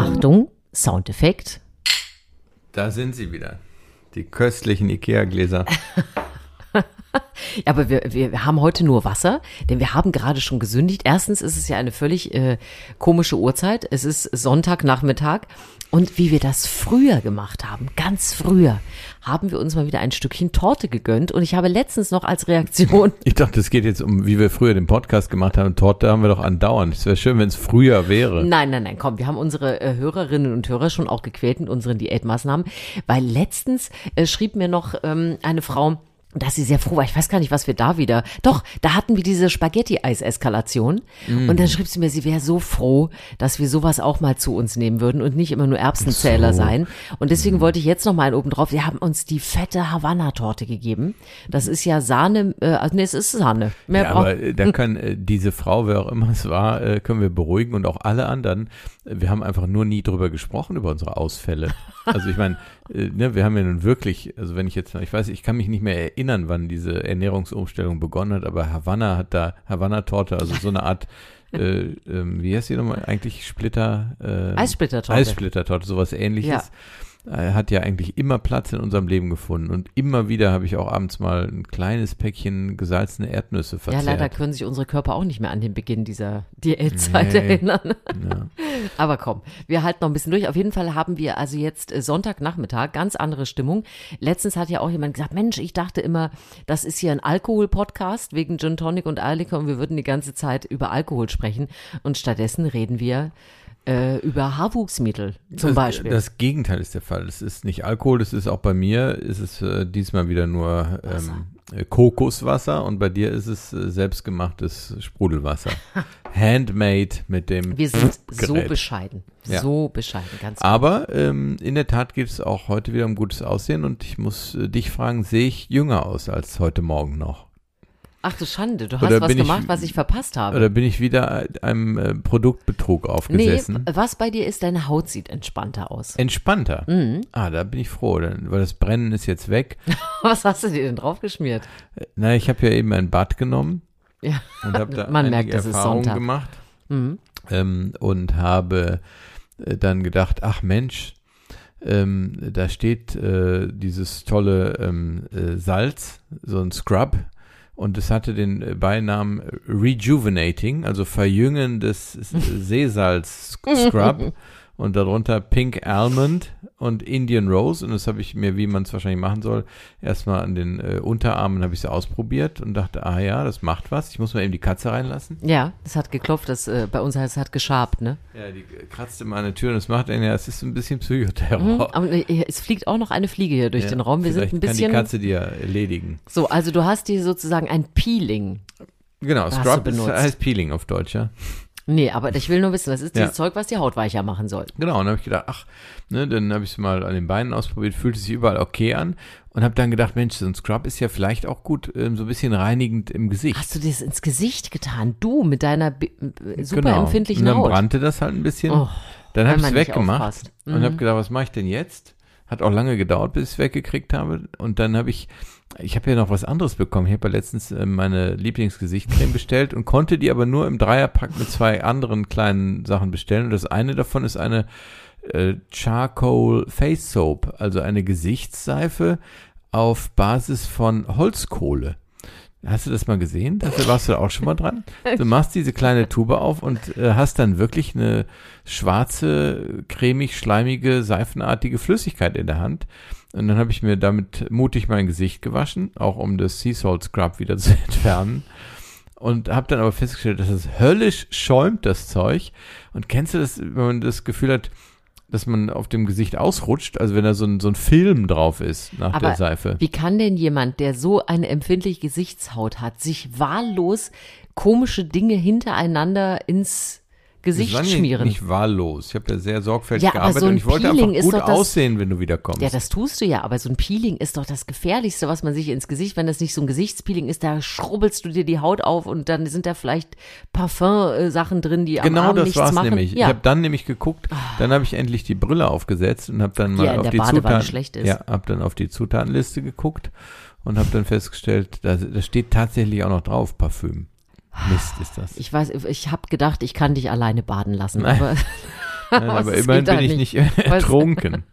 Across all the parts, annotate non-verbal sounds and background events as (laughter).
Achtung, Soundeffekt. Da sind sie wieder. Die köstlichen Ikea-Gläser. (laughs) Ja, aber wir, wir haben heute nur Wasser, denn wir haben gerade schon gesündigt. Erstens ist es ja eine völlig äh, komische Uhrzeit. Es ist Sonntagnachmittag. Und wie wir das früher gemacht haben, ganz früher, haben wir uns mal wieder ein Stückchen Torte gegönnt. Und ich habe letztens noch als Reaktion. (laughs) Ich dachte, es geht jetzt um, wie wir früher den Podcast gemacht haben. Torte haben wir doch andauernd. Es wäre schön, wenn es früher wäre. Nein, nein, nein, komm, wir haben unsere äh, Hörerinnen und Hörer schon auch gequält mit unseren Diätmaßnahmen, weil letztens äh, schrieb mir noch ähm, eine Frau, dass sie sehr froh war. Ich weiß gar nicht, was wir da wieder. Doch, da hatten wir diese Spaghetti-Eis-Eskalation. Mm. Und dann schrieb sie mir, sie wäre so froh, dass wir sowas auch mal zu uns nehmen würden und nicht immer nur Erbsenzähler so. sein. Und deswegen mm. wollte ich jetzt noch mal einen oben drauf. Wir haben uns die fette Havanna-Torte gegeben. Das ist ja Sahne, äh, also nee, es ist Sahne. Mehr ja, aber äh, da kann äh, diese Frau, wer auch immer es war, äh, können wir beruhigen und auch alle anderen. Wir haben einfach nur nie drüber gesprochen, über unsere Ausfälle. Also ich meine, äh, ne, wir haben ja nun wirklich, also wenn ich jetzt, ich weiß, ich kann mich nicht mehr erinnern, wann diese Ernährungsumstellung begonnen hat, aber Havanna hat da, Havanna-Torte, also so eine Art, (laughs) äh, äh, wie heißt die nochmal eigentlich, Splitter? Äh, Eissplittertorte. Eissplittertorte, sowas ähnliches. Ja er hat ja eigentlich immer Platz in unserem Leben gefunden. Und immer wieder habe ich auch abends mal ein kleines Päckchen gesalzene Erdnüsse verzehrt. Ja, leider können sich unsere Körper auch nicht mehr an den Beginn dieser Diätzeit nee. erinnern. Ja. (laughs) Aber komm, wir halten noch ein bisschen durch. Auf jeden Fall haben wir also jetzt äh, Sonntagnachmittag, ganz andere Stimmung. Letztens hat ja auch jemand gesagt, Mensch, ich dachte immer, das ist hier ein Alkohol-Podcast wegen Gin Tonic und Eierlikör und wir würden die ganze Zeit über Alkohol sprechen. Und stattdessen reden wir äh, über Haarwuchsmittel zum das, Beispiel. Das Gegenteil ist der Fall. Es ist nicht Alkohol, das ist auch bei mir, ist es äh, diesmal wieder nur ähm, äh, Kokoswasser und bei dir ist es äh, selbstgemachtes Sprudelwasser. (laughs) Handmade mit dem. Wir sind so bescheiden. Ja. So bescheiden, ganz Aber ähm, in der Tat geht es auch heute wieder um gutes Aussehen und ich muss äh, dich fragen, sehe ich jünger aus als heute Morgen noch? Ach du Schande, du hast was gemacht, ich, was ich verpasst habe. Oder bin ich wieder einem äh, Produktbetrug aufgesessen? Nee, was bei dir ist, deine Haut sieht entspannter aus. Entspannter? Mhm. Ah, da bin ich froh, denn, weil das Brennen ist jetzt weg. (laughs) was hast du dir denn draufgeschmiert? Äh, na, ich habe ja eben ein Bad genommen. Ja, und habe da (laughs) Man merkt, Erfahrungen ist Sonntag. gemacht. Mhm. Ähm, und habe äh, dann gedacht, ach Mensch, ähm, da steht äh, dieses tolle ähm, äh, Salz, so ein Scrub und es hatte den äh, Beinamen Rejuvenating, also verjüngendes (laughs) Seesalz Scrub und darunter Pink Almond und Indian Rose und das habe ich mir, wie man es wahrscheinlich machen soll, erstmal an den äh, Unterarmen habe ich es ausprobiert und dachte, ah ja, das macht was. Ich muss mal eben die Katze reinlassen. Ja, das hat geklopft, das äh, bei uns heißt es hat geschabt, ne? Ja, die kratzte mal an der Tür und das macht einen ja, es ist ein bisschen Psychoterror. Mhm, aber äh, es fliegt auch noch eine Fliege hier durch ja, den Raum. Wir sind ein bisschen. Kann die Katze dir erledigen. So, also du hast hier sozusagen ein Peeling. Genau, Scrub heißt Peeling auf Deutsch, ja. Nee, aber ich will nur wissen, das ist dieses ja. Zeug, was die Haut weicher machen soll. Genau, und dann habe ich gedacht, ach, ne, dann habe ich es mal an den Beinen ausprobiert, fühlte sich überall okay an und habe dann gedacht, Mensch, so ein Scrub ist ja vielleicht auch gut, ähm, so ein bisschen reinigend im Gesicht. Hast du das ins Gesicht getan? Du mit deiner äh, super genau. empfindlichen Haut. Und dann brannte das halt ein bisschen. Oh, dann habe ich es weggemacht mhm. und habe gedacht, was mache ich denn jetzt? Hat auch lange gedauert, bis ich es weggekriegt habe. Und dann habe ich ich habe ja noch was anderes bekommen. Ich habe ja letztens äh, meine Lieblingsgesichtcreme bestellt und konnte die aber nur im Dreierpack mit zwei anderen kleinen Sachen bestellen. Und das eine davon ist eine äh, Charcoal Face Soap, also eine Gesichtsseife auf Basis von Holzkohle. Hast du das mal gesehen? Dafür warst du auch schon mal dran. Du machst diese kleine Tube auf und äh, hast dann wirklich eine schwarze, cremig, schleimige, seifenartige Flüssigkeit in der Hand. Und dann habe ich mir damit mutig mein Gesicht gewaschen, auch um das Sea Salt Scrub wieder (laughs) zu entfernen. Und habe dann aber festgestellt, dass es höllisch schäumt, das Zeug. Und kennst du das, wenn man das Gefühl hat, dass man auf dem Gesicht ausrutscht, also wenn da so ein, so ein Film drauf ist nach Aber der Seife. Wie kann denn jemand, der so eine empfindliche Gesichtshaut hat, sich wahllos komische Dinge hintereinander ins Gesicht das war schmieren. Nicht, wahllos. Ich habe ja sehr sorgfältig ja, gearbeitet so und ich wollte Peeling einfach gut das, aussehen, wenn du wiederkommst. Ja, das tust du ja, aber so ein Peeling ist doch das Gefährlichste, was man sich ins Gesicht, wenn das nicht so ein Gesichtspeeling ist, da schrubbelst du dir die Haut auf und dann sind da vielleicht Parfum-Sachen drin, die genau am das nichts war's machen. nämlich. Ja. Ich habe dann nämlich geguckt, dann habe ich endlich die Brille aufgesetzt und habe dann mal ja, auf die Badewanne Zutaten, ja, habe dann auf die Zutatenliste geguckt und habe dann festgestellt, da, da steht tatsächlich auch noch drauf Parfüm. Mist ist das. Ich weiß, ich habe gedacht, ich kann dich alleine baden lassen, (laughs) Nein. aber Ja, aber immerhin bin ich nicht, nicht (laughs) ertrunken.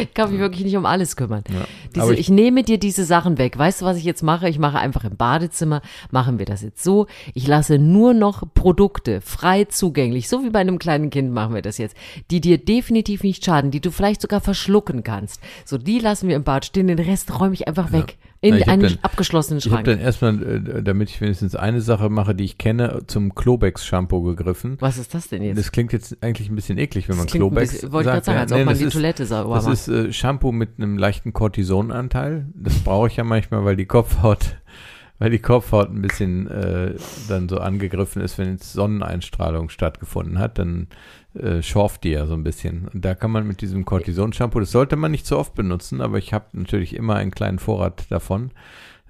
Ich kann mich wirklich nicht um alles kümmern. Ja, diese, ich, ich, nehme dir diese Sachen weg. Weißt du, was ich jetzt mache? Ich mache einfach im Badezimmer, machen wir das jetzt so. Ich lasse nur noch Produkte frei zugänglich, so wie bei einem kleinen Kind machen wir das jetzt, die dir definitiv nicht schaden, die du vielleicht sogar verschlucken kannst. So, die lassen wir im Bad stehen, den Rest räume ich einfach weg. In Na, einen dann, abgeschlossenen Schrank. Ich habe dann erstmal, äh, damit ich wenigstens eine Sache mache, die ich kenne, zum Klobex-Shampoo gegriffen. Was ist das denn jetzt? Das klingt jetzt eigentlich ein bisschen eklig, wenn das man Klobex bisschen, Wollte ich gerade sagen, als nee, ob man die Toilette sauber Das ist äh, Shampoo mit einem leichten Cortisonanteil. Das brauche ich ja manchmal, weil die Kopfhaut (laughs) weil die Kopfhaut ein bisschen äh, dann so angegriffen ist, wenn jetzt Sonneneinstrahlung stattgefunden hat, dann äh, schorft die ja so ein bisschen. Und da kann man mit diesem Cortison-Shampoo, das sollte man nicht so oft benutzen, aber ich habe natürlich immer einen kleinen Vorrat davon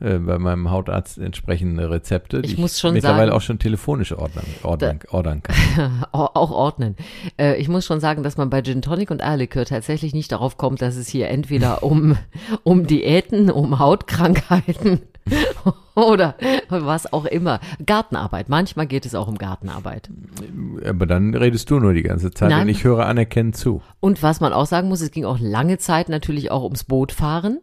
äh, bei meinem Hautarzt entsprechende Rezepte, die ich, muss schon mittlerweile sagen, auch schon telefonisch ordnen, ordnen, da, ordern kann. (laughs) auch ordnen. Äh, ich muss schon sagen, dass man bei Gin Tonic und Eierlikör tatsächlich nicht darauf kommt, dass es hier entweder (laughs) um, um Diäten, um Hautkrankheiten (laughs) oder was auch immer. Gartenarbeit. Manchmal geht es auch um Gartenarbeit. Aber dann redest du nur die ganze Zeit Nein. und ich höre anerkennend zu. Und was man auch sagen muss, es ging auch lange Zeit natürlich auch ums Bootfahren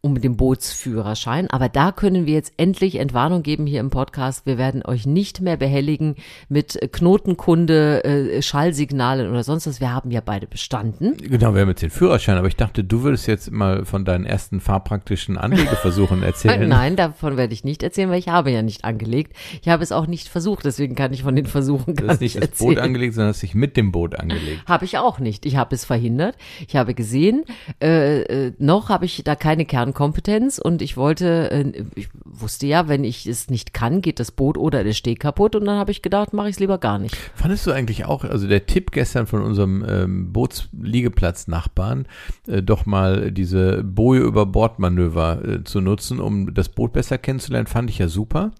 um den Bootsführerschein. Aber da können wir jetzt endlich Entwarnung geben hier im Podcast. Wir werden euch nicht mehr behelligen mit Knotenkunde, äh, Schallsignalen oder sonst was. Wir haben ja beide bestanden. Genau, wir haben jetzt den Führerschein. Aber ich dachte, du würdest jetzt mal von deinen ersten fahrpraktischen Anlegeversuchen erzählen. (laughs) Nein, davon werde ich nicht erzählen, weil ich habe ja nicht angelegt. Ich habe es auch nicht versucht. Deswegen kann ich von den Versuchen gar nicht erzählen. Du hast nicht das Boot angelegt, sondern hast dich mit dem Boot angelegt. Habe ich auch nicht. Ich habe es verhindert. Ich habe gesehen, äh, äh, noch habe ich da keine Kern Kernkompetenz und ich wollte, äh, ich wusste ja, wenn ich es nicht kann, geht das Boot oder der Steg kaputt und dann habe ich gedacht, mache ich es lieber gar nicht. Fandest du eigentlich auch, also der Tipp gestern von unserem ähm, Bootsliegeplatz-Nachbarn, äh, doch mal diese Boje über Bordmanöver äh, zu nutzen, um das Boot besser kennenzulernen, fand ich ja super.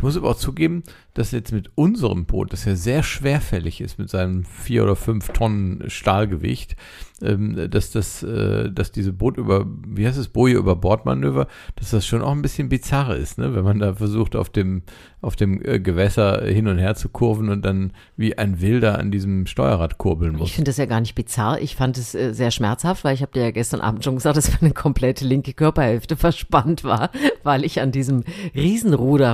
Ich muss aber auch zugeben, dass jetzt mit unserem Boot, das ja sehr schwerfällig ist mit seinem vier oder fünf Tonnen Stahlgewicht, ähm, dass das, äh, dass diese Boot über, wie heißt es, Boje über Bordmanöver, dass das schon auch ein bisschen bizarr ist, ne? wenn man da versucht, auf dem, auf dem äh, Gewässer hin und her zu kurven und dann wie ein Wilder an diesem Steuerrad kurbeln muss. Ich finde das ja gar nicht bizarr. Ich fand es äh, sehr schmerzhaft, weil ich habe dir ja gestern Abend schon gesagt, dass meine komplette linke Körperhälfte (laughs) verspannt war, weil ich an diesem Riesenruder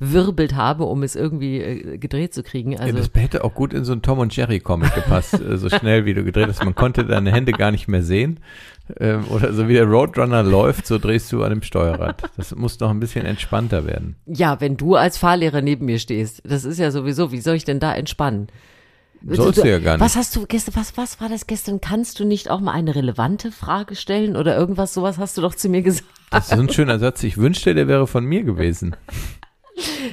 rumgewirbelt habe, um es irgendwie äh, gedreht zu kriegen. Also, ja, das hätte auch gut in so einen Tom und Jerry Comic gepasst, äh, so schnell wie du gedreht hast. Man konnte deine Hände gar nicht mehr sehen. Ähm, oder so wie der Roadrunner läuft, so drehst du an dem Steuerrad. Das muss noch ein bisschen entspannter werden. Ja, wenn du als Fahrlehrer neben mir stehst, das ist ja sowieso, wie soll ich denn da entspannen? Sollst du ja gar nicht. Was hast du gestern, was, was war das gestern? Kannst du nicht auch mal eine relevante Frage stellen oder irgendwas sowas hast du doch zu mir gesagt? Das ist ein schöner Satz. Ich wünschte, der wäre von mir gewesen.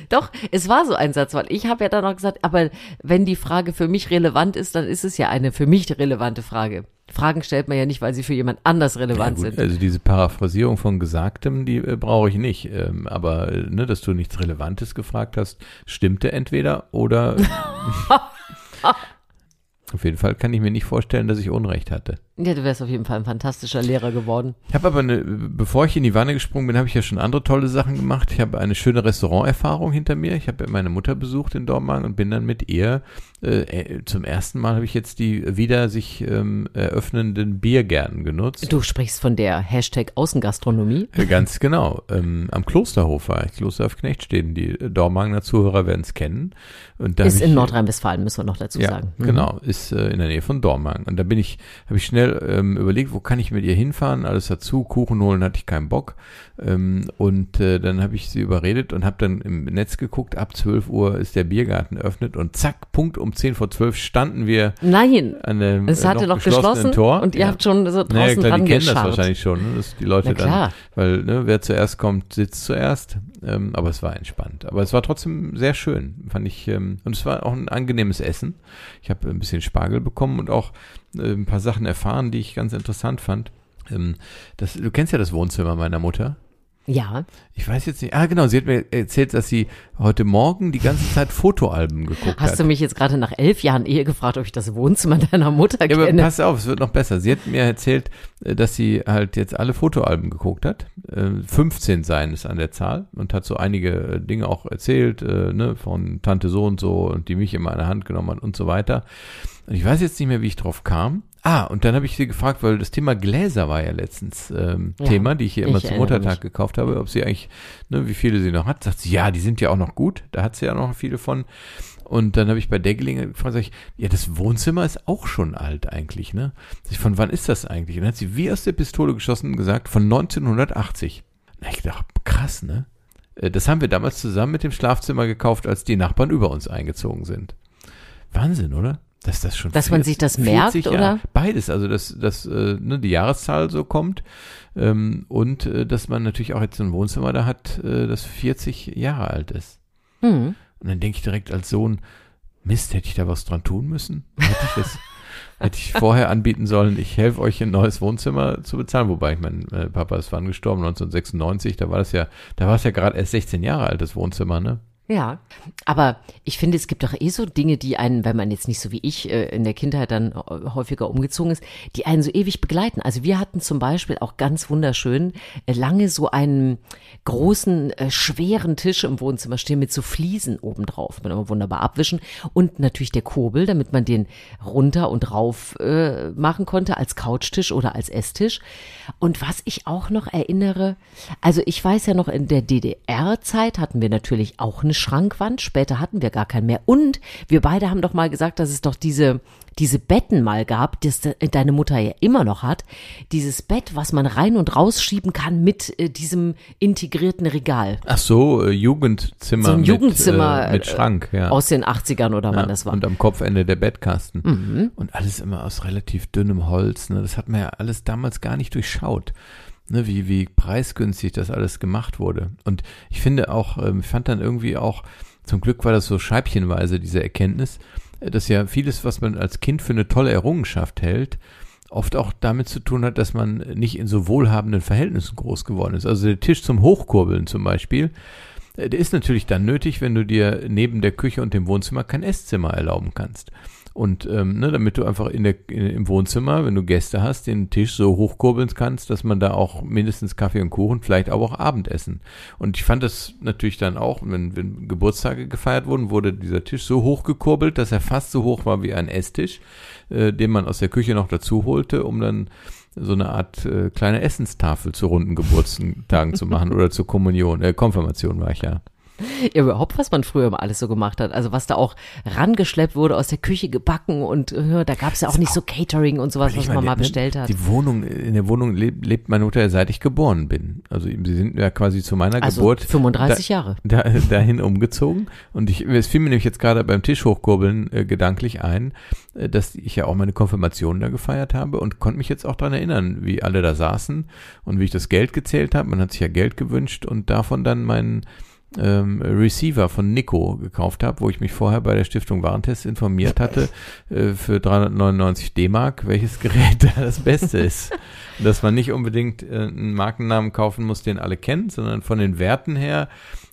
Doch, es war so ein Satz, weil ich habe ja dann noch gesagt, aber wenn die Frage für mich relevant ist, dann ist es ja eine für mich relevante Frage. Fragen stellt man ja nicht, weil sie für jemand anders relevant ja, sind. Also diese Paraphrasierung von Gesagtem, die äh, brauche ich nicht. Ähm, aber äh, ne, dass du nichts Relevantes gefragt hast, stimmte entweder oder (laughs) (laughs) Auf jeden Fall kann ich mir nicht vorstellen, dass ich Unrecht hatte. Ja, du wärst auf jeden Fall ein fantastischer Lehrer geworden. Ich habe aber, eine, bevor ich in die Wanne gesprungen bin, habe ich ja schon andere tolle Sachen gemacht. Ich habe eine schöne Restauranterfahrung hinter mir. Ich habe meine Mutter besucht in Dortmund und bin dann mit ihr äh, äh, zum ersten Mal habe ich jetzt die wieder sich ähm, eröffnenden Biergärten genutzt. Du sprichst von der Hashtag Außengastronomie? Ganz genau. Ähm, am Klosterhof war ich, Kloster auf Knechtsteden. Die Dormagener Zuhörer werden es kennen. Und da ist in Nordrhein-Westfalen, müssen wir noch dazu ja, sagen. Mhm. Genau, ist äh, in der Nähe von Dormagen. Und da bin ich, habe ich schnell ähm, überlegt, wo kann ich mit ihr hinfahren? Alles dazu, Kuchen holen hatte ich keinen Bock. Ähm, und äh, dann habe ich sie überredet und habe dann im Netz geguckt, ab 12 Uhr ist der Biergarten eröffnet und zack, Punkt um 10 vor 12 standen wir Nein, an dem es hatte noch geschlossen Tor. und ihr ja. habt schon so draußen naja, klar, die kennen das wahrscheinlich schon, ne? dass die Leute dann, weil ne, wer zuerst kommt, sitzt zuerst. Ähm, aber es war entspannt. Aber es war trotzdem sehr schön, fand ich. Ähm, und es war auch ein angenehmes Essen. Ich habe ein bisschen Spargel bekommen und auch äh, ein paar Sachen erfahren, die ich ganz interessant fand. Ähm, das, du kennst ja das Wohnzimmer meiner Mutter. Ja. Ich weiß jetzt nicht. Ah, genau. Sie hat mir erzählt, dass sie heute Morgen die ganze Zeit Fotoalben geguckt Hast hat. Hast du mich jetzt gerade nach elf Jahren Ehe gefragt, ob ich das Wohnzimmer (laughs) deiner Mutter kenne? Ja, aber pass auf, es wird noch besser. Sie hat mir erzählt, äh, dass sie halt jetzt alle Fotoalben geguckt hat. 15 äh, seien es an der Zahl und hat so einige äh, Dinge auch erzählt, ne, von Tante so und so und die mich immer in der Hand genommen hat und so weiter. Und ich weiß jetzt nicht mehr, wie ich drauf kam. Ah, und dann habe ich sie gefragt, weil das Thema Gläser war ja letztens ähm, ja, Thema, die ich hier immer zum Muttertag mich. gekauft habe, ob sie eigentlich, ne, wie viele sie noch hat. Sagt sie, ja, die sind ja auch noch gut. Da hat sie ja noch viele von. Und dann habe ich bei der Gelegenheit gefragt, sag ich, ja, das Wohnzimmer ist auch schon alt eigentlich, ne? Sag ich, von wann ist das eigentlich? Und dann hat sie wie aus der Pistole geschossen und gesagt, von 1980. Na, ich dachte, krass, ne? Äh, das haben wir damals zusammen mit dem Schlafzimmer gekauft, als die Nachbarn über uns eingezogen sind. Wahnsinn, oder? Dass das schon Dass 40, man sich das merkt, Jahre, oder? Beides, also dass, dass äh, ne, die Jahreszahl so kommt ähm, und äh, dass man natürlich auch jetzt ein Wohnzimmer da hat, äh, das 40 Jahre alt ist. Mhm. Und dann denke ich direkt als Sohn, Mist, hätte ich da was dran tun müssen? Hätte ich das, (laughs) hätte ich vorher anbieten sollen, ich helfe euch ein neues Wohnzimmer zu bezahlen, wobei ich mein äh, Papa ist wann gestorben, 1996, da war das ja, da war es ja gerade erst 16 Jahre altes Wohnzimmer, ne? Ja, aber ich finde, es gibt doch eh so Dinge, die einen, wenn man jetzt nicht so wie ich äh, in der Kindheit dann äh, häufiger umgezogen ist, die einen so ewig begleiten. Also wir hatten zum Beispiel auch ganz wunderschön äh, lange so einen großen, schweren Tisch im Wohnzimmer stehen mit so Fliesen obendrauf, mit immer wunderbar abwischen und natürlich der Kurbel, damit man den runter und rauf äh, machen konnte als Couchtisch oder als Esstisch. Und was ich auch noch erinnere, also ich weiß ja noch, in der DDR-Zeit hatten wir natürlich auch eine Schrankwand. Später hatten wir gar keinen mehr. Und wir beide haben doch mal gesagt, dass es doch diese, diese Betten mal gab, das deine Mutter ja immer noch hat. Dieses Bett, was man rein und rausschieben kann mit äh, diesem integrierten Regal. Ach so, äh, Jugendzimmer. So ein Jugendzimmer. Mit, äh, mit Schrank, ja. Aus den 80ern oder ja, wann das war. Und am Kopfende der Bettkasten. Mhm. Und alles immer aus relativ dünnem Holz. Ne? Das hat man ja alles damals gar nicht durchschaut ne, wie, wie preisgünstig das alles gemacht wurde. Und ich finde auch, ähm, fand dann irgendwie auch, zum Glück war das so scheibchenweise, diese Erkenntnis, äh, dass ja vieles, was man als Kind für eine tolle Errungenschaft hält, oft auch damit zu tun hat, dass man nicht in so wohlhabenden Verhältnissen groß geworden ist. Also der Tisch zum Hochkurbeln zum Beispiel, äh, der ist natürlich dann nötig, wenn du dir neben der Küche und dem Wohnzimmer kein Esszimmer erlauben kannst. Und ähm, ne, damit du einfach in der, in, im Wohnzimmer, wenn du Gäste hast, den Tisch so hochkurbeln kannst, dass man da auch mindestens Kaffee und Kuchen, vielleicht aber auch Abendessen. Und ich fand das natürlich dann auch, wenn, wenn Geburtstage gefeiert wurden, wurde dieser Tisch so hochgekurbelt, dass er fast so hoch war wie ein Esstisch, äh, den man aus der Küche noch dazu holte, um dann so eine Art äh, kleine Essenstafel zu runden Geburtstagen (laughs) zu machen oder zur Kommunion, äh, Konfirmation war ich ja. Ja, überhaupt, was man früher immer alles so gemacht hat. Also was da auch rangeschleppt wurde, aus der Küche gebacken und äh, da gab es ja auch nicht so Catering und sowas, was man mal bestellt hat. Die Wohnung, in der Wohnung lebt, lebt meine Mutter, seit ich geboren bin. Also sie sind ja quasi zu meiner also Geburt 35 da, Jahre da, dahin umgezogen. Und ich, es fiel mir nämlich jetzt gerade beim Tisch hochkurbeln äh, gedanklich ein, äh, dass ich ja auch meine Konfirmation da gefeiert habe und konnte mich jetzt auch daran erinnern, wie alle da saßen und wie ich das Geld gezählt habe. Man hat sich ja Geld gewünscht und davon dann meinen ähm, Receiver von Nico gekauft habe, wo ich mich vorher bei der Stiftung Warentest informiert hatte (laughs) äh, für 399 D-Mark, welches Gerät da das Beste ist. (laughs) Dass man nicht unbedingt äh, einen Markennamen kaufen muss, den alle kennen, sondern von den Werten her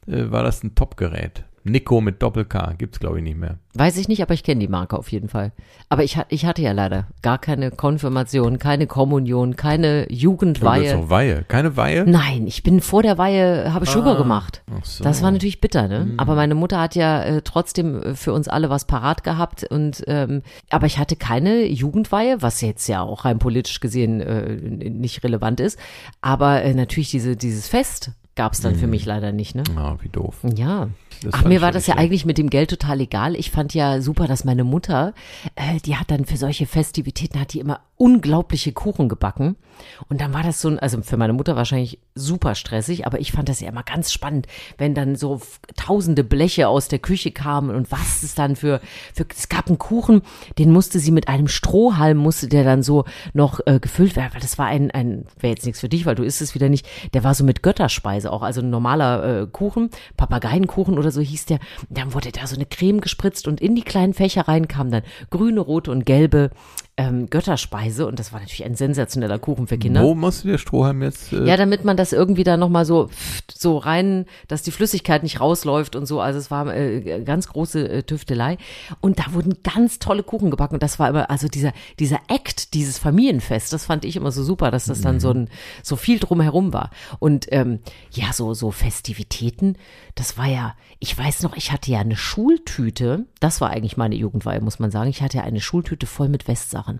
äh, war das ein Top-Gerät. Nico mit Doppel-K gibt's glaube ich nicht mehr. Weiß ich nicht, aber ich kenne die Marke auf jeden Fall. Aber ich, ich hatte ja leider gar keine Konfirmation, keine Kommunion, keine Jugendweihe. Ja, so Weihe, keine Weihe? Nein, ich bin vor der Weihe, habe Sugar ah, gemacht. Ach so. Das war natürlich bitter, ne? Mhm. Aber meine Mutter hat ja äh, trotzdem äh, für uns alle was parat gehabt und ähm, aber ich hatte keine Jugendweihe, was jetzt ja auch rein politisch gesehen äh, nicht relevant ist. Aber äh, natürlich diese dieses Fest gab es dann mhm. für mich leider nicht, ne? Ah, wie doof. Ja. Das Ach, mir war das ja eigentlich mit dem Geld total egal. Ich fand ja super, dass meine Mutter, äh, die hat dann für solche Festivitäten, hat die immer unglaubliche Kuchen gebacken. Und dann war das so, ein, also für meine Mutter wahrscheinlich super stressig, aber ich fand das ja immer ganz spannend, wenn dann so tausende Bleche aus der Küche kamen und was es dann für, für es gab einen Kuchen, den musste sie mit einem Strohhalm, musste der dann so noch äh, gefüllt werden, weil das war ein, ein wäre jetzt nichts für dich, weil du isst es wieder nicht, der war so mit Götterspeise auch, also ein normaler äh, Kuchen, Papageienkuchen oder so hieß der. Und dann wurde da so eine Creme gespritzt und in die kleinen Fächer rein kamen dann grüne, rote und gelbe ähm, Götterspeise und das war natürlich ein sensationeller Kuchen für Kinder. Wo musst du der Strohhalm jetzt? Äh ja, damit man das irgendwie da nochmal so, so rein, dass die Flüssigkeit nicht rausläuft und so. Also es war äh, ganz große äh, Tüftelei. Und da wurden ganz tolle Kuchen gebacken und das war immer, also dieser, dieser Act, dieses Familienfest, das fand ich immer so super, dass das dann so ein, so viel drumherum war. Und ähm, ja, so, so Festivitäten, das war ja, ich weiß noch, ich hatte ja eine Schultüte, das war eigentlich meine Jugendweihe, muss man sagen. Ich hatte ja eine Schultüte voll mit Westsachen.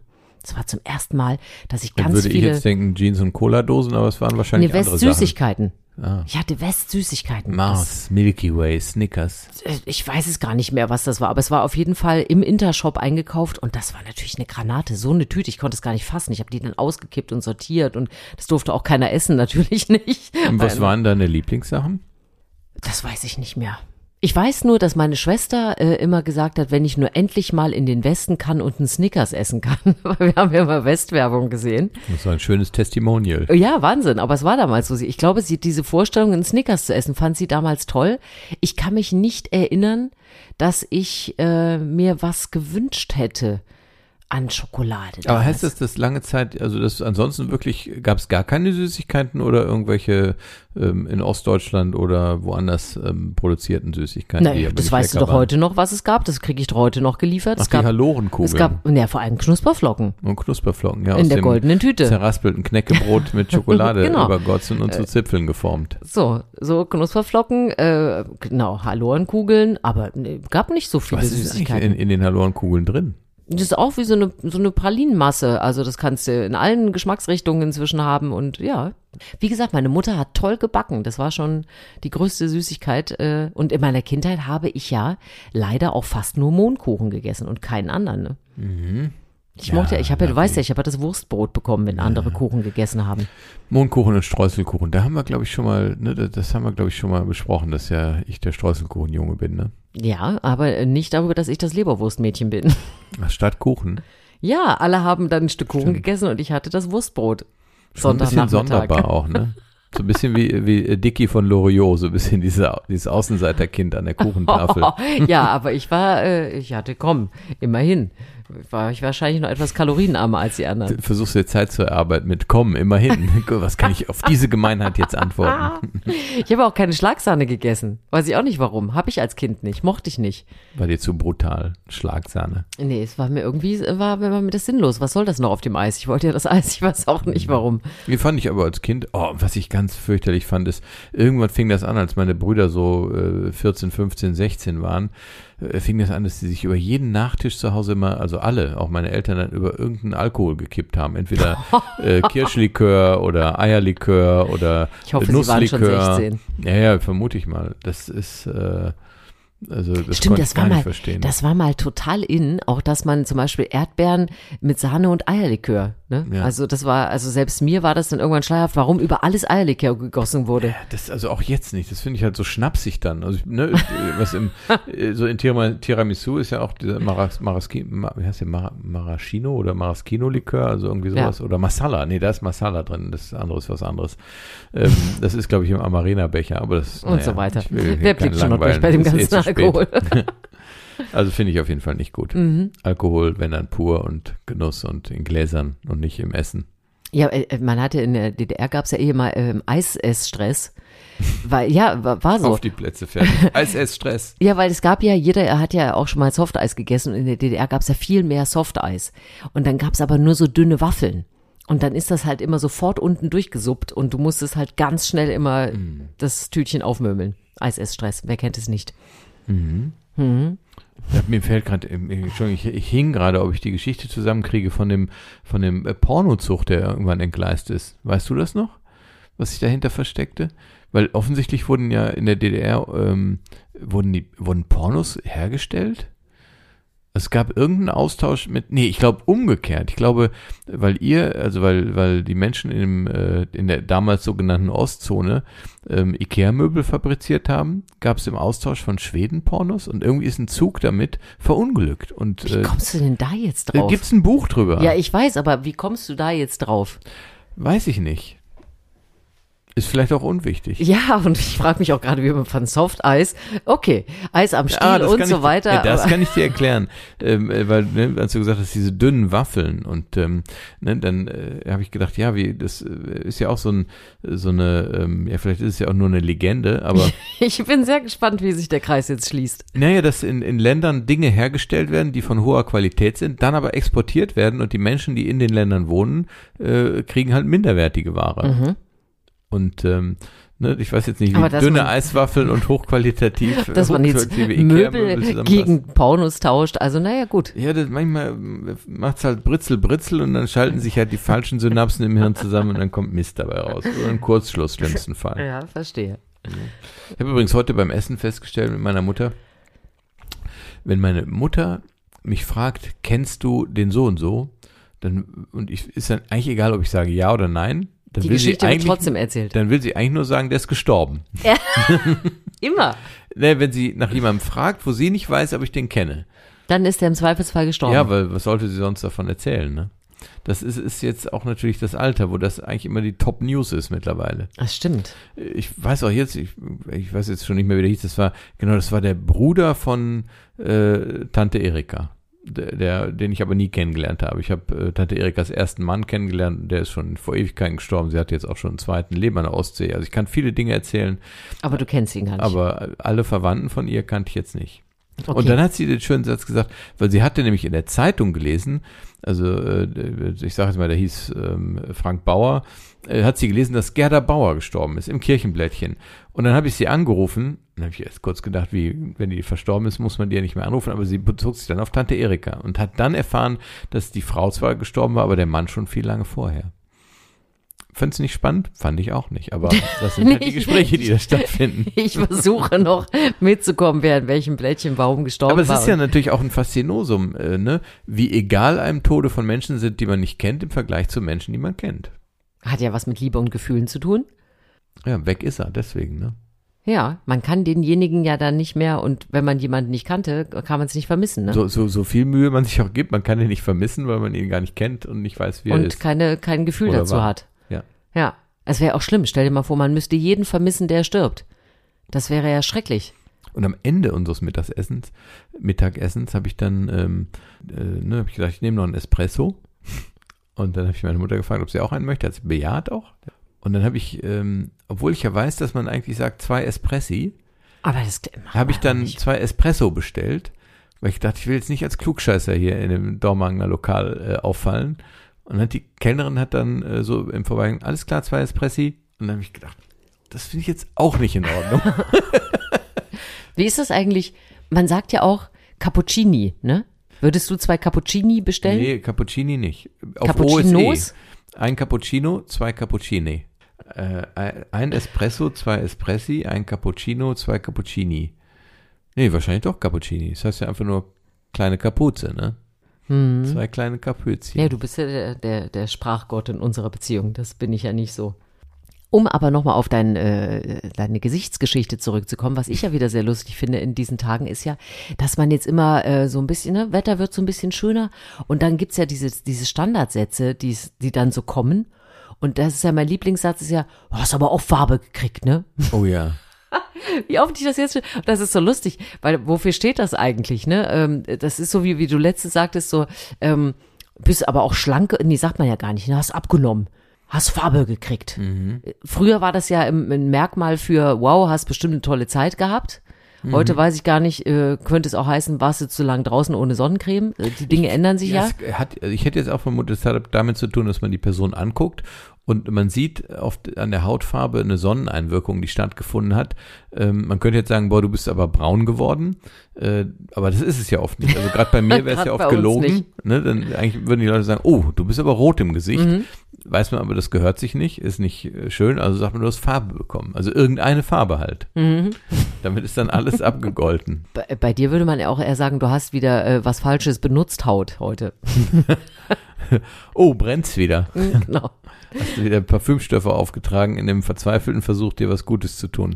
Das war zum ersten Mal, dass ich ganz Dann würde viele. ich jetzt denken Jeans und Cola-Dosen, aber es waren wahrscheinlich nee, andere West-Süßigkeiten. Ah. Ich hatte West-Süßigkeiten. Mars, Milky Way, Snickers. Äh, ich weiß es gar nicht mehr, was das war, aber es war auf jeden Fall im Intershop eingekauft und das war natürlich eine Granate, so eine Tüte, ich konnte es gar nicht fassen. Ich habe die dann ausgekippt und sortiert und das durfte auch keiner essen, (laughs) natürlich nicht. Und was waren deine Lieblingssachen? Das weiß ich nicht mehr. Ich weiß nur, dass meine Schwester äh, immer gesagt hat, wenn ich nur endlich mal in den Westen kann und einen Snickers essen kann, (laughs) weil wir haben ja immer Westwerbung gesehen. Das war ein schönes Testimonial. Ja, Wahnsinn, aber es war damals so. Ich glaube, sie diese Vorstellung, einen Snickers zu essen, fand sie damals toll. Ich kann mich nicht erinnern, dass ich äh, mir was gewünscht hätte an Schokolade. Aber damals. heißt das, dass lange Zeit, also das ansonsten wirklich, gab es gar keine Süßigkeiten oder irgendwelche ähm, in Ostdeutschland oder woanders ähm, produzierten Süßigkeiten? Naja, das weißt du doch waren? heute noch, was es gab. Das kriege ich doch heute noch geliefert. Ach, es gab, Hallorenkugeln. Es gab, ja, vor allem Knusperflocken. Und Knusperflocken, ja. In der goldenen Tüte. Zerraspelten Knäckebrot mit (laughs) Schokolade genau. übergossen und zu Zipfeln geformt. So, so Knusperflocken, äh, genau, Hallorenkugeln, aber ne, gab nicht so viele was Süßigkeiten. Ist in, in den Hallorenkugeln drin? Das ist auch wie so eine, so eine Pralinenmasse. Also das kannst du in allen Geschmacksrichtungen inzwischen haben und ja. Wie gesagt, meine Mutter hat toll gebacken. Das war schon die größte Süßigkeit. Äh, und in meiner Kindheit habe ich ja leider auch fast nur Mohnkuchen gegessen und keinen anderen. Ne? Mhm. Ich ja, mochte ja, ich habe ja, du weißt ja, ich habe ja das Wurstbrot bekommen, wenn andere ja. Kuchen gegessen haben. Mondkuchen und Streuselkuchen, da haben wir, glaube ich, schon mal, ne, das haben wir, glaube ich, schon mal besprochen, dass ja ich der Streuselkuchenjunge bin, ne? Ja, aber nicht darüber, dass ich das Leberwurstmädchen bin. Statt Kuchen? Ja, alle haben dann ein Stück Kuchen Stimmt. gegessen und ich hatte das Wurstbrot. Schon ein bisschen sonderbar auch, ne? So ein bisschen wie, wie Dicky von Loriot, so ein bisschen diese, dieses Außenseiterkind an der Kuchentafel. (laughs) ja, aber ich war, äh, ich hatte, komm, immerhin war ich wahrscheinlich noch etwas kalorienarmer als die anderen. Versuchst du dir Zeit zu erarbeiten mit komm, immerhin. (laughs) Was kann ich auf diese Gemeinheit jetzt antworten? (laughs) ich habe auch keine Schlagsahne gegessen. Weiß ich auch nicht warum. Habe ich als Kind nicht. Mochte ich nicht. War dir zu brutal. Schlagsahne. Nee, es war mir irgendwie, war, war mir das sinnlos. Was soll das noch auf dem Eis? Ich wollte ja das Eis, ich weiß auch nicht warum. Wie fand ich aber als Kind, oh, was ich ganz fürchterlich fand, ist, irgendwann fing das an, als meine Brüder so äh, 14, 15, 16 waren fing das an, dass sie sich über jeden Nachtisch zu Hause immer, also alle, auch meine Eltern dann über irgendeinen Alkohol gekippt haben. Entweder (laughs) äh, Kirschlikör oder Eierlikör oder ich hoffe, Nusslikör. Sie waren schon 16. Ja, ja, vermute ich mal. Das ist äh, also das Stimmt, das war mal, verstehen. das war mal total in, auch dass man zum Beispiel Erdbeeren mit Sahne und Eierlikör. Ne? Ja. Also das war, also selbst mir war das dann irgendwann schleierhaft, warum über alles Eierlikör gegossen wurde. Ja, das also auch jetzt nicht. Das finde ich halt so schnapsig dann. Also ne, (laughs) was im so in Tiramisu ist ja auch dieser Maras, Maraski, wie heißt der Mar Maraschino oder Maraschino Likör, also irgendwie sowas ja. oder Masala. Nee, da ist Masala drin. Das andere ist was anderes. Ähm, das ist glaube ich im Amarena Becher, aber das und naja, so weiter. Wer blickt schon noch durch bei dem ganzen Alkohol. (laughs) also finde ich auf jeden Fall nicht gut. Mhm. Alkohol, wenn dann pur und Genuss und in Gläsern und nicht im Essen. Ja, äh, man hatte in der DDR gab es ja eh mal ähm, Eisessstress. Weil, ja, war so. Auf die Plätze fertig. (laughs) Eisessstress. ja, weil es gab ja, jeder hat ja auch schon mal Softeis gegessen und in der DDR gab es ja viel mehr Softeis. Und dann gab es aber nur so dünne Waffeln. Und dann ist das halt immer sofort unten durchgesuppt und du musstest halt ganz schnell immer mm. das Tütchen aufmöbeln. Eisessstress, wer kennt es nicht? Mhm. Mhm. Ja, mir fällt gerade, ich, ich hing gerade, ob ich die Geschichte zusammenkriege von dem, von dem äh, Pornozug, der irgendwann entgleist ist. Weißt du das noch? Was sich dahinter versteckte? Weil offensichtlich wurden ja in der DDR, ähm, wurden die, wurden Pornos hergestellt? Es gab irgendeinen Austausch mit, nee, ich glaube umgekehrt. Ich glaube, weil ihr, also weil, weil die Menschen in, äh, in der damals sogenannten Ostzone ähm, Ikea-Möbel fabriziert haben, gab es im Austausch von Schweden Pornos und irgendwie ist ein Zug damit verunglückt. Und, wie äh, kommst du denn da jetzt drauf? Äh, Gibt es ein Buch drüber? Ja, ich weiß, aber wie kommst du da jetzt drauf? Weiß ich nicht. Ist vielleicht auch unwichtig. Ja, und ich frage mich auch gerade, wie man von Soft Eis, okay, Eis am Stiel ah, und so weiter. Ja, das kann ich dir erklären, (laughs) ähm, äh, weil, ne, als du gesagt hast, diese dünnen Waffeln und ähm, ne, dann äh, habe ich gedacht, ja, wie, das äh, ist ja auch so, ein, so eine, ähm, ja, vielleicht ist es ja auch nur eine Legende, aber. (laughs) ich bin sehr gespannt, wie sich der Kreis jetzt schließt. Naja, dass in, in Ländern Dinge hergestellt werden, die von hoher Qualität sind, dann aber exportiert werden und die Menschen, die in den Ländern wohnen, äh, kriegen halt minderwertige Ware. Mhm. Und ähm, ne, ich weiß jetzt nicht, wie dünne Eiswaffeln und hochqualitativ (laughs) dass man jetzt Möbel gegen Pornos tauscht. Also naja, gut. Ja, das, manchmal macht's halt Britzel, Britzel und dann schalten sich halt die falschen Synapsen im Hirn zusammen und dann kommt Mist dabei raus. Oder ein Kurzschluss, schlimmsten Fall. Ja, verstehe. Ich habe übrigens heute beim Essen festgestellt mit meiner Mutter, wenn meine Mutter mich fragt, kennst du den so und so, dann, und ich, ist dann eigentlich egal, ob ich sage ja oder nein, dann die Geschichte wird trotzdem erzählt. Dann will sie eigentlich nur sagen, der ist gestorben. Ja. (laughs) Immer. Ne, wenn sie nach jemandem fragt, wo sie nicht weiß, ob ich den kenne. Dann ist der im Zweifelsfall gestorben. Ja, weil was sollte sie sonst davon erzählen, ne? Das ist, ist jetzt auch natürlich das Alter, wo das eigentlich immer die Top News ist mittlerweile. Das stimmt. Ich weiß auch jetzt, ich, ich weiß jetzt schon nicht mehr, wie der hieß, das war, genau, das war der Bruder von äh, Tante Erika der, den ich aber nie kennengelernt habe. Ich habe äh, Tante Erikas ersten Mann kennengelernt, der ist schon vor Ewigkeiten gestorben. Sie hat jetzt auch schon einen zweiten Leben an der Ostsee. Also ich kann viele Dinge erzählen. Aber du kennst ihn gar nicht. Aber alle Verwandten von ihr kannte ich jetzt nicht. Okay. Und dann hat sie den schönen Satz gesagt, weil sie hatte nämlich in der Zeitung gelesen, also äh, ich sage jetzt mal, der hieß ähm, Frank Bauer, äh, hat sie gelesen, dass Gerda Bauer gestorben ist im Kirchenblättchen. Und dann habe ich sie angerufen, dann habe ich erst kurz gedacht, wie, wenn die verstorben ist, muss man die ja nicht mehr anrufen, aber sie bezog sich dann auf Tante Erika und hat dann erfahren, dass die Frau zwar gestorben war, aber der Mann schon viel lange vorher. Fandest du nicht spannend? Fand ich auch nicht. Aber das sind (laughs) halt die Gespräche, die da stattfinden. (laughs) Ich versuche noch mitzukommen, wer in welchem Blättchen warum gestorben war. Aber es ist ja natürlich auch ein Faszinosum, äh, ne? wie egal einem Tode von Menschen sind, die man nicht kennt, im Vergleich zu Menschen, die man kennt. Hat ja was mit Liebe und Gefühlen zu tun. Ja, weg ist er, deswegen, ne? Ja, man kann denjenigen ja dann nicht mehr und wenn man jemanden nicht kannte, kann man es nicht vermissen. Ne? So, so, so viel Mühe man (laughs) sich auch gibt, man kann ihn nicht vermissen, weil man ihn gar nicht kennt und nicht weiß, wie und er ist. Und keine, kein Gefühl Oder dazu war. hat. Ja. Ja. Es wäre auch schlimm. Stell dir mal vor, man müsste jeden vermissen, der stirbt. Das wäre ja schrecklich. Und am Ende unseres Mittagessens, Mittagessens, habe ich dann, ähm, äh, ne, habe ich gesagt, ich nehme noch einen Espresso. (laughs) Und dann habe ich meine Mutter gefragt, ob sie auch einen möchte. Hat sie bejaht auch. Und dann habe ich, ähm, obwohl ich ja weiß, dass man eigentlich sagt, zwei Espressi, habe ich dann nicht. zwei Espresso bestellt, weil ich dachte, ich will jetzt nicht als Klugscheißer hier in dem Dormagener Lokal äh, auffallen. Und dann hat die Kellnerin hat dann äh, so im Vorbeigehen, alles klar, zwei Espressi. Und dann habe ich gedacht, das finde ich jetzt auch nicht in Ordnung. (laughs) (laughs) Wie ist das eigentlich? Man sagt ja auch Cappuccini, ne? Würdest du zwei Cappuccini bestellen? Nee, Cappuccini nicht. Auf Cappuccinos? OSE. Ein Cappuccino, zwei Cappuccini. Äh, ein Espresso, zwei Espressi, ein Cappuccino, zwei Cappuccini. Nee, wahrscheinlich doch Cappuccini. Das heißt ja einfach nur kleine Kapuze, ne? Hm. Zwei kleine Kapuzchen. Ja, du bist ja der, der, der Sprachgott in unserer Beziehung. Das bin ich ja nicht so. Um aber nochmal auf dein, äh, deine Gesichtsgeschichte zurückzukommen, was ich ja wieder sehr lustig finde in diesen Tagen, ist ja, dass man jetzt immer äh, so ein bisschen, ne, Wetter wird so ein bisschen schöner und dann gibt's ja diese, diese Standardsätze, die dann so kommen. Und das ist ja mein Lieblingssatz, ist ja, du hast aber auch Farbe gekriegt, ne? (laughs) Oh ja. wie oft ich das jetzt, das ist so lustig, weil wofür steht das eigentlich, ne? Ähm, das ist so wie, wie du letztens sagtest, so, ähm, bist aber auch schlank, nee, sagt man ja gar nicht, ne? hast abgenommen hast Farbe gekriegt. Mhm. Früher war das ja ein Merkmal für, wow, hast bestimmt eine tolle Zeit gehabt. Heute mhm. weiß ich gar nicht, äh, könnte es auch heißen, warst du zu lang draußen ohne Sonnencreme? Äh, die Dinge ich, ändern sich ja. ja. Hat, ich hätte jetzt auch vermutet, es hat damit zu tun, dass man die Person anguckt und man sieht oft an der Hautfarbe eine Sonneneinwirkung, die stattgefunden hat. Ähm, man könnte jetzt sagen, boah, du bist aber braun geworden, äh, aber das ist es ja oft nicht. Also gerade bei (laughs) mir wäre es ja oft gelogen. Ne? Dann eigentlich würden die Leute sagen, oh, du bist aber rot im Gesicht. Mhm. Weiß man aber, das gehört sich nicht, ist nicht äh, schön, also sagt man, du hast Farbe bekommen. Also irgendeine Farbe halt. Mhm. Damit ist dann alles (laughs) abgegolten. Bei, bei, dir würde man ja auch eher sagen, du hast wieder äh, was Falsches benutzt Haut heute. (laughs) oh, brennt's wieder. (laughs) Genau. Hast du wieder Parfümstoffe aufgetragen in dem verzweifelten Versuch, dir was Gutes zu tun.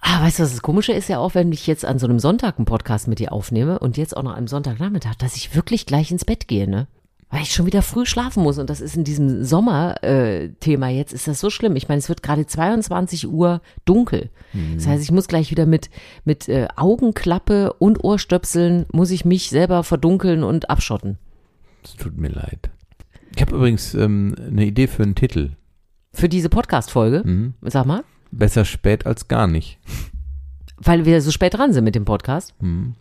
Ah, weißt du, was das Komische ist ja auch, wenn ich jetzt an so einem Sonntag einen Podcast mit dir aufnehme und jetzt auch noch am Sonntagnachmittag, dass ich wirklich gleich ins Bett gehe, ne? Weil ich schon wieder früh schlafen muss. Und das ist in diesem Sommer-Thema äh, jetzt, ist das so schlimm. Ich meine, es wird gerade 22 Uhr dunkel. Mhm. Das heißt, ich muss gleich wieder mit, mit äh, Augenklappe und Ohrstöpseln, muss ich mich selber verdunkeln und abschotten. Es tut mir leid. Ich habe übrigens ähm, eine Idee für einen Titel. Für diese Podcast-Folge? Mhm. Sag mal. Besser spät als gar nicht. Weil wir so spät dran sind mit dem Podcast? Mhm.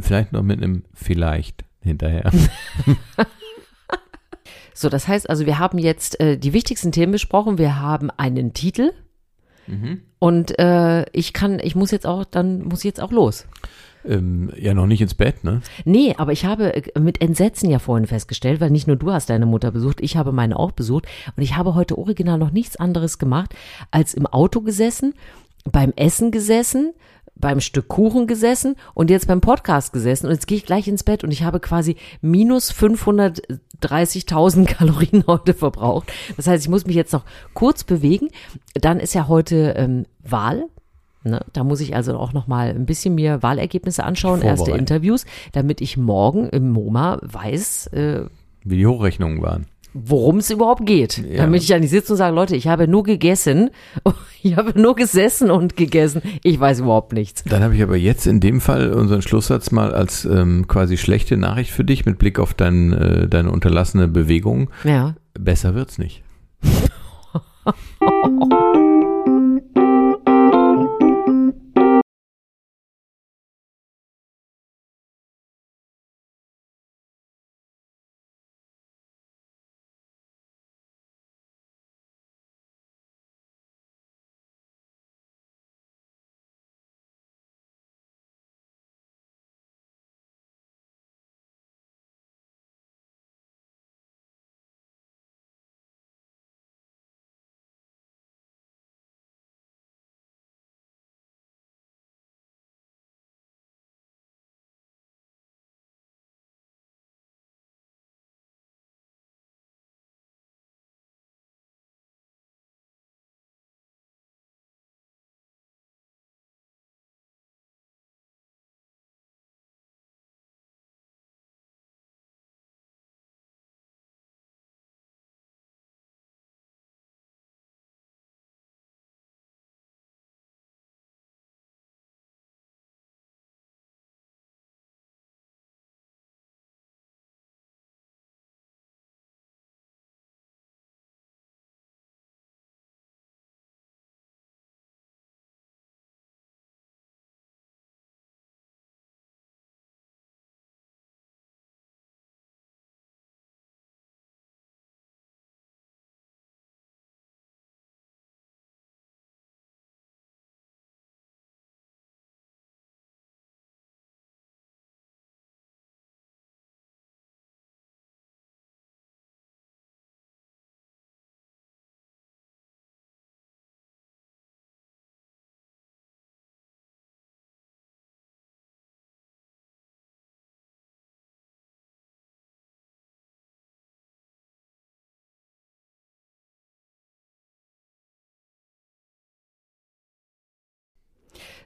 Vielleicht noch mit einem Vielleicht hinterher. (laughs) So, das heißt also, wir haben jetzt äh, die wichtigsten Themen besprochen. Wir haben einen Titel. Mhm. Und äh, ich kann, ich muss jetzt auch, dann muss ich jetzt auch los. Ähm, ja, noch nicht ins Bett, ne? Nee, aber ich habe äh, mit Entsetzen ja vorhin festgestellt, weil nicht nur du hast deine Mutter besucht, ich habe meine auch besucht. Und ich habe heute original noch nichts anderes gemacht, als im Auto gesessen, beim Essen gesessen, beim Stück Kuchen gesessen und jetzt beim Podcast gesessen und jetzt gehe ich gleich ins Bett und ich habe quasi minus 530.000 (laughs) Kalorien heute verbraucht. Das heißt, ich muss mich jetzt noch kurz bewegen. Dann ist ja heute ähm, Wahl. Ne? Da muss ich also auch noch mal ein bisschen mir Wahlergebnisse anschauen, erste Interviews, damit ich morgen im MoMA weiß, äh, wie die Hochrechnungen waren worum es überhaupt geht. Ja. Damit ich ja nicht sitze und sage, Leute, ich habe nur gegessen, (laughs) ich habe nur gesessen und gegessen, ich weiß überhaupt nichts. Dann habe ich aber jetzt in dem Fall unseren Schlusssatz mal als ähm, quasi schlechte Nachricht für dich mit Blick auf dein, äh, deine unterlassene Bewegung. Ja. Besser wird's nicht. (laughs)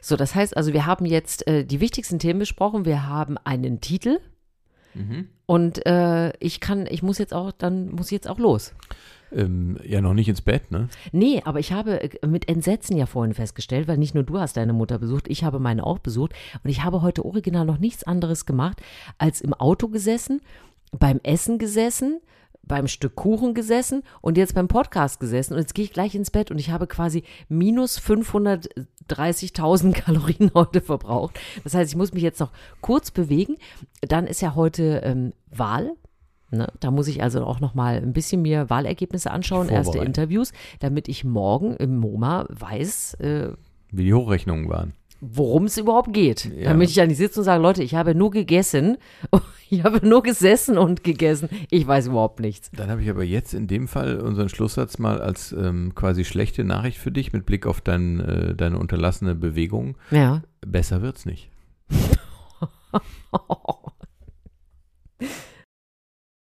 So, das heißt also, wir haben jetzt äh, die wichtigsten Themen besprochen. Wir haben einen Titel. Mhm. Und äh, ich kann, ich muss jetzt auch, dann muss ich jetzt auch los. Ähm, ja, noch nicht ins Bett, ne? Nee, aber ich habe äh, mit Entsetzen ja vorhin festgestellt, weil nicht nur du hast deine Mutter besucht, ich habe meine auch besucht. Und ich habe heute original noch nichts anderes gemacht, als im Auto gesessen, beim Essen gesessen, beim Stück Kuchen gesessen und jetzt beim Podcast gesessen und jetzt gehe ich gleich ins Bett und ich habe quasi minus 530.000 (laughs) Kalorien heute verbraucht. Das heißt, ich muss mich jetzt noch kurz bewegen. Dann ist ja heute ähm, Wahl. Ne? Da muss ich also auch noch mal ein bisschen mir Wahlergebnisse anschauen, erste Interviews, damit ich morgen im MoMA weiß, äh, wie die Hochrechnungen waren worum es überhaupt geht. Ja. Damit ich ja nicht sitze und sage, Leute, ich habe nur gegessen, (laughs) ich habe nur gesessen und gegessen, ich weiß überhaupt nichts. Dann habe ich aber jetzt in dem Fall unseren Schlusssatz mal als ähm, quasi schlechte Nachricht für dich mit Blick auf dein, äh, deine unterlassene Bewegung. Ja. Besser wird's nicht. (laughs)